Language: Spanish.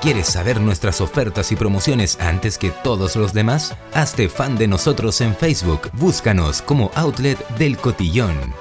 ¿Quieres saber nuestras ofertas y promociones antes que todos los demás? Hazte fan de nosotros en Facebook. Búscanos como Outlet del Cotillón.